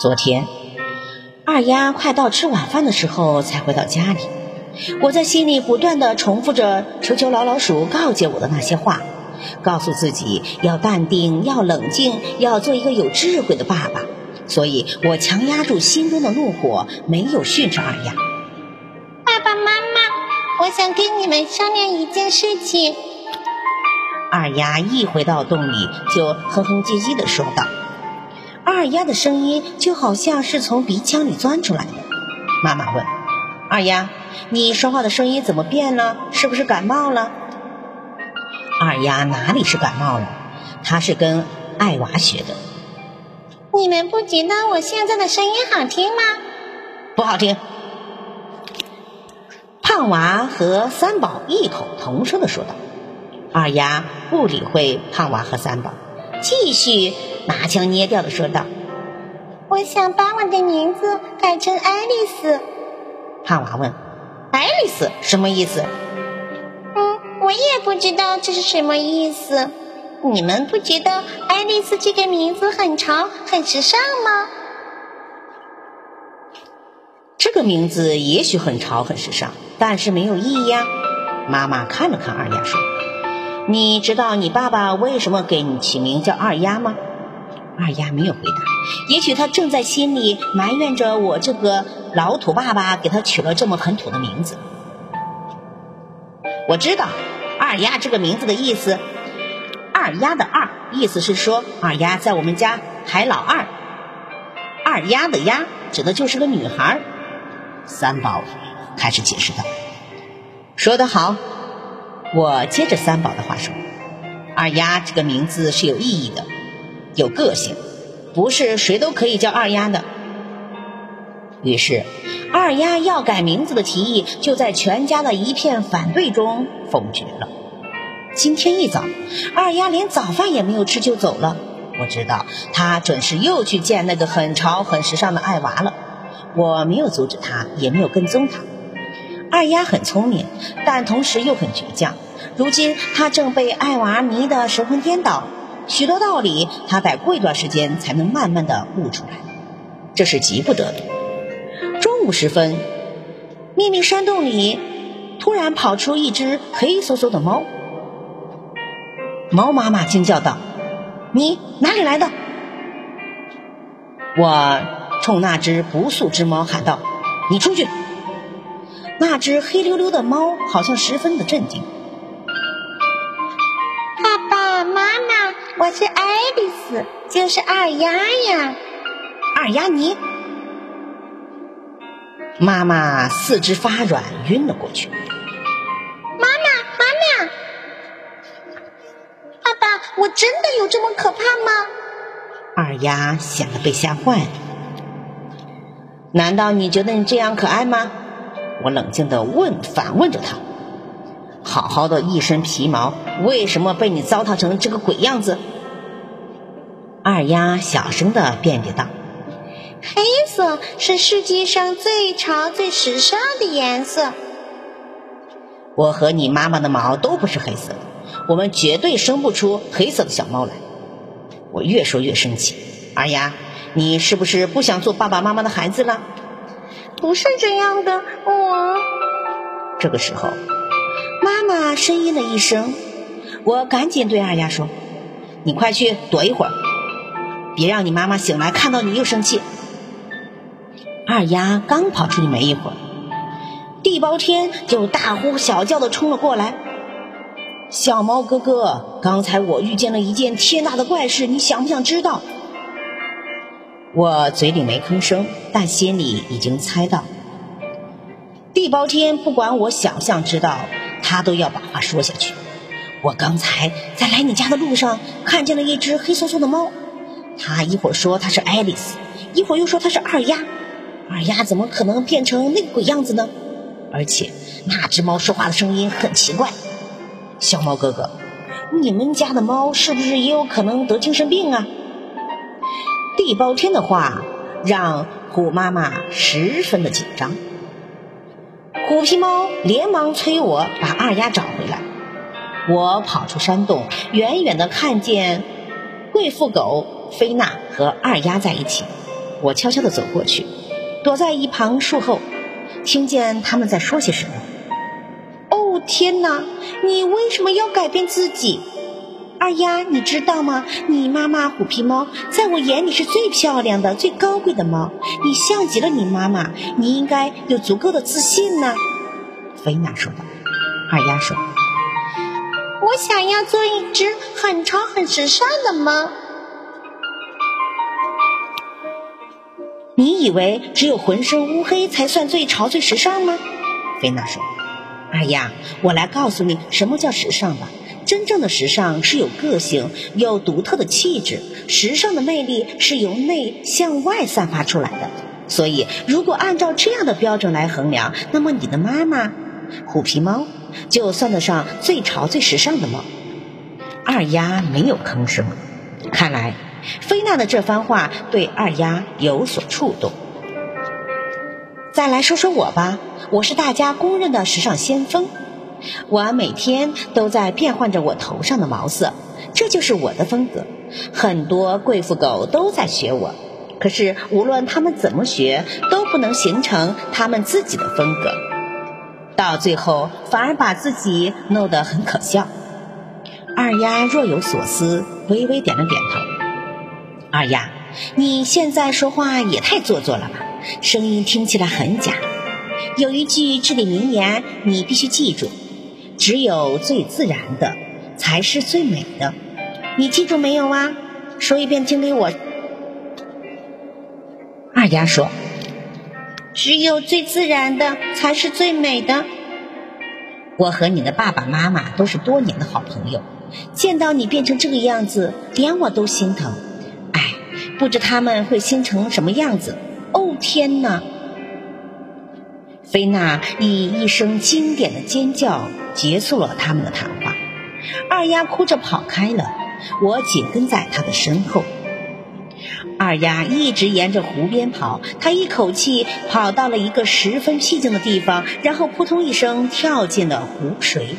昨天，二丫快到吃晚饭的时候才回到家里。我在心里不断的重复着球球老老鼠告诫我的那些话，告诉自己要淡定，要冷静，要做一个有智慧的爸爸。所以我强压住心中的怒火，没有训斥二丫。爸爸妈妈，我想跟你们商量一件事情。二丫一回到洞里，就哼哼唧唧的说道。二丫的声音就好像是从鼻腔里钻出来的。妈妈问：“二丫，你说话的声音怎么变了？是不是感冒了？”二丫哪里是感冒了？她是跟爱娃学的。你们不觉得我现在的声音好听吗？不好听。胖娃和三宝异口同声的说道。二丫不理会胖娃和三宝，继续拿腔捏调的说道：“我想把我的名字改成爱丽丝。”胖娃问：“爱丽丝什么意思？”“嗯，我也不知道这是什么意思。你们不觉得爱丽丝这个名字很潮、很时尚吗？”“这个名字也许很潮、很时尚，但是没有意义呀。”妈妈看了看二丫说。你知道你爸爸为什么给你起名叫二丫吗？二丫没有回答。也许他正在心里埋怨着我这个老土爸爸给他取了这么很土的名字。我知道二丫这个名字的意思。二丫的二意思是说二丫在我们家排老二。二丫的丫指的就是个女孩。三宝开始解释道：“说得好。”我接着三宝的话说：“二丫这个名字是有意义的，有个性，不是谁都可以叫二丫的。”于是，二丫要改名字的提议就在全家的一片反对中否决了。今天一早，二丫连早饭也没有吃就走了。我知道她准是又去见那个很潮、很时尚的爱娃了。我没有阻止她，也没有跟踪她。二丫很聪明，但同时又很倔强。如今她正被爱娃迷得神魂颠倒，许多道理她得过一段时间才能慢慢的悟出来，这是急不得的。中午时分，秘密山洞里突然跑出一只黑嗖嗖的猫。猫妈妈惊叫道：“你哪里来的？”我冲那只不速之猫喊道：“你出去！”那只黑溜溜的猫好像十分的震惊。爸爸妈妈，我是爱丽丝，就是二丫呀。二丫你？妈妈四肢发软，晕了过去。妈妈，妈妈，爸爸，我真的有这么可怕吗？二丫显得被吓坏了。难道你觉得你这样可爱吗？我冷静地问，反问着他：“好好的一身皮毛，为什么被你糟蹋成这个鬼样子？”二丫小声地辩解道：“黑色是世界上最潮、最时尚的颜色。我和你妈妈的毛都不是黑色的，我们绝对生不出黑色的小猫来。”我越说越生气：“二丫，你是不是不想做爸爸妈妈的孩子了？”不是这样的，我。这个时候，妈妈呻吟了一声，我赶紧对二丫说：“你快去躲一会儿，别让你妈妈醒来看到你又生气。”二丫刚跑出去没一会儿，地包天就大呼小叫的冲了过来：“小猫哥哥，刚才我遇见了一件天大的怪事，你想不想知道？”我嘴里没吭声，但心里已经猜到。地包天不管我想象知道，他都要把话说下去。我刚才在来你家的路上看见了一只黑嗖嗖的猫，他一会儿说它是爱丽丝，一会儿又说它是二丫。二丫怎么可能变成那个鬼样子呢？而且那只猫说话的声音很奇怪。小猫哥哥，你们家的猫是不是也有可能得精神病啊？地包天的话让虎妈妈十分的紧张，虎皮猫连忙催我把二丫找回来。我跑出山洞，远远的看见贵妇狗菲娜和二丫在一起。我悄悄的走过去，躲在一旁树后，听见他们在说些什么。哦天哪！你为什么要改变自己？二丫，你知道吗？你妈妈虎皮猫在我眼里是最漂亮的、最高贵的猫，你像极了你妈妈，你应该有足够的自信呢。菲娜说道。二丫说：“我想要做一只很潮、很时尚的猫。”你以为只有浑身乌黑才算最潮、最时尚吗？菲娜说：“二丫，我来告诉你什么叫时尚吧。”真正的时尚是有个性、有独特的气质，时尚的魅力是由内向外散发出来的。所以，如果按照这样的标准来衡量，那么你的妈妈虎皮猫就算得上最潮、最时尚的猫。二丫没有吭声，看来菲娜的这番话对二丫有所触动。再来说说我吧，我是大家公认的时尚先锋。我每天都在变换着我头上的毛色，这就是我的风格。很多贵妇狗都在学我，可是无论他们怎么学，都不能形成他们自己的风格，到最后反而把自己弄得很可笑。二丫若有所思，微微点了点头。二丫，你现在说话也太做作了吧，声音听起来很假。有一句至理名言，你必须记住。只有最自然的才是最美的，你记住没有啊？说一遍，听给我。二丫说：“只有最自然的才是最美的。”我和你的爸爸妈妈都是多年的好朋友，见到你变成这个样子，连我都心疼。哎，不知他们会心疼什么样子？哦，天哪！菲娜以一声经典的尖叫结束了他们的谈话，二丫哭着跑开了，我紧跟在她的身后。二丫一直沿着湖边跑，她一口气跑到了一个十分僻静的地方，然后扑通一声跳进了湖水里。